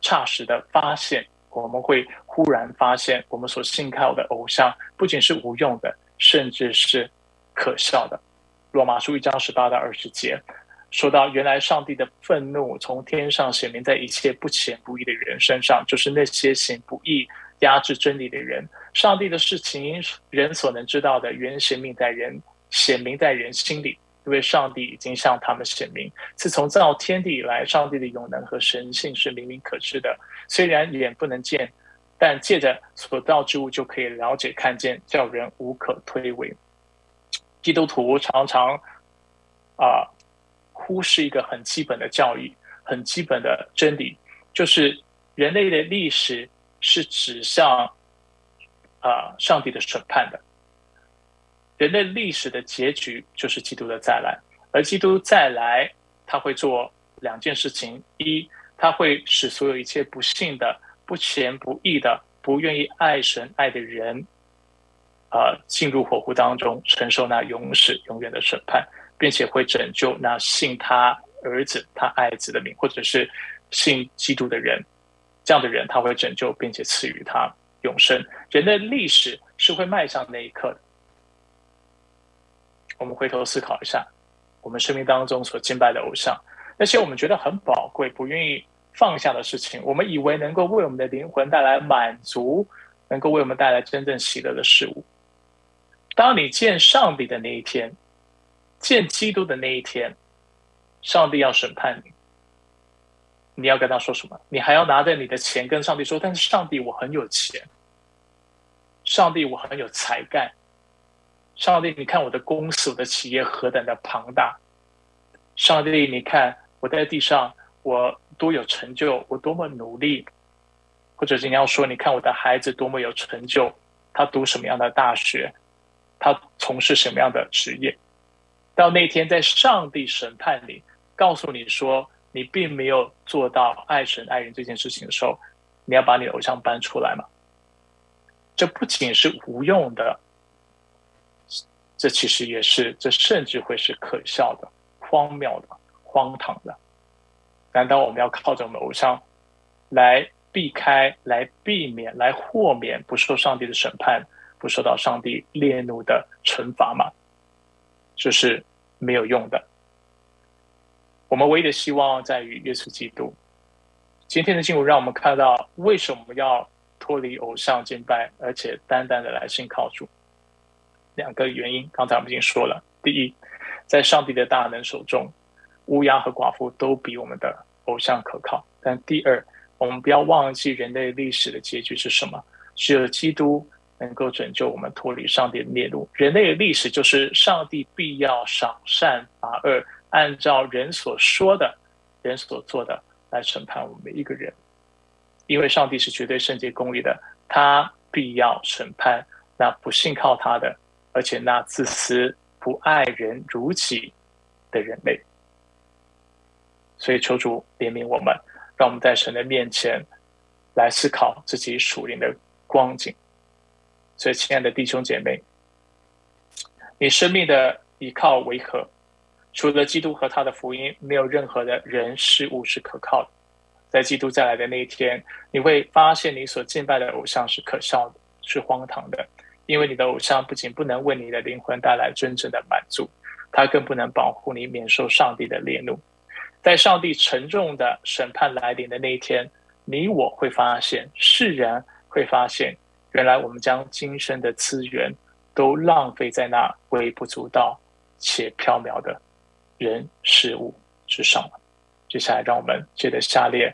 霎时的发现，我们会忽然发现，我们所信靠的偶像不仅是无用的，甚至是可笑的。罗马书一章十八到二十节。说到原来上帝的愤怒从天上显明在一切不虔不义的人身上，就是那些行不义、压制真理的人。上帝的事情，人所能知道的，原显明在人，显明在人心里，因为上帝已经向他们显明。自从造天地以来，上帝的永能和神性是明明可知的。虽然眼不能见，但借着所造之物就可以了解看见，叫人无可推诿。基督徒常常啊。忽视一个很基本的教育，很基本的真理，就是人类的历史是指向啊上帝的审判的。人类历史的结局就是基督的再来，而基督再来，他会做两件事情：一，他会使所有一切不幸的、不虔不义的、不愿意爱神爱的人，啊，进入火湖当中，承受那永世永远的审判。并且会拯救那信他儿子、他爱子的名，或者是信基督的人，这样的人他会拯救，并且赐予他永生。人的历史是会迈向那一刻的。我们回头思考一下，我们生命当中所敬拜的偶像，那些我们觉得很宝贵、不愿意放下的事情，我们以为能够为我们的灵魂带来满足，能够为我们带来真正喜乐的事物。当你见上帝的那一天。见基督的那一天，上帝要审判你，你要跟他说什么？你还要拿着你的钱跟上帝说：“但是上帝，我很有钱。上帝，我很有才干。上帝，你看我的公司、我的企业何等的庞大。上帝，你看我在地上，我多有成就，我多么努力。或者你要说，你看我的孩子多么有成就，他读什么样的大学，他从事什么样的职业。”到那天，在上帝审判里，告诉你说你并没有做到爱神爱人这件事情的时候，你要把你的偶像搬出来吗？这不仅是无用的，这其实也是，这甚至会是可笑的、荒谬的、荒唐的。难道我们要靠着我们偶像来避开、来避免、来豁免不受上帝的审判、不受到上帝烈怒的惩罚吗？就是没有用的。我们唯一的希望在于耶稣基督。今天的经文让我们看到为什么要脱离偶像敬拜，而且单单的来信靠主。两个原因，刚才我们已经说了。第一，在上帝的大能手中，乌鸦和寡妇都比我们的偶像可靠。但第二，我们不要忘记人类历史的结局是什么？只有基督。能够拯救我们脱离上帝的灭怒。人类的历史就是上帝必要赏善罚恶，按照人所说的、人所做的来审判我们每一个人。因为上帝是绝对圣洁公义的，他必要审判那不信靠他的，而且那自私不爱人如己的人类。所以求主怜悯我们，让我们在神的面前来思考自己属灵的光景。所以，亲爱的弟兄姐妹，你生命的依靠为何？除了基督和他的福音，没有任何的人事物是可靠的。在基督再来的那一天，你会发现你所敬拜的偶像是可笑的，是荒唐的，因为你的偶像不仅不能为你的灵魂带来真正的满足，他更不能保护你免受上帝的烈怒。在上帝沉重的审判来临的那一天，你我会发现，世人会发现。原来我们将今生的资源都浪费在那微不足道且缥缈的人事物之上了。接下来，让我们借着下列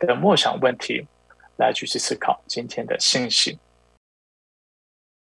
的默想问题来继续思考今天的信息。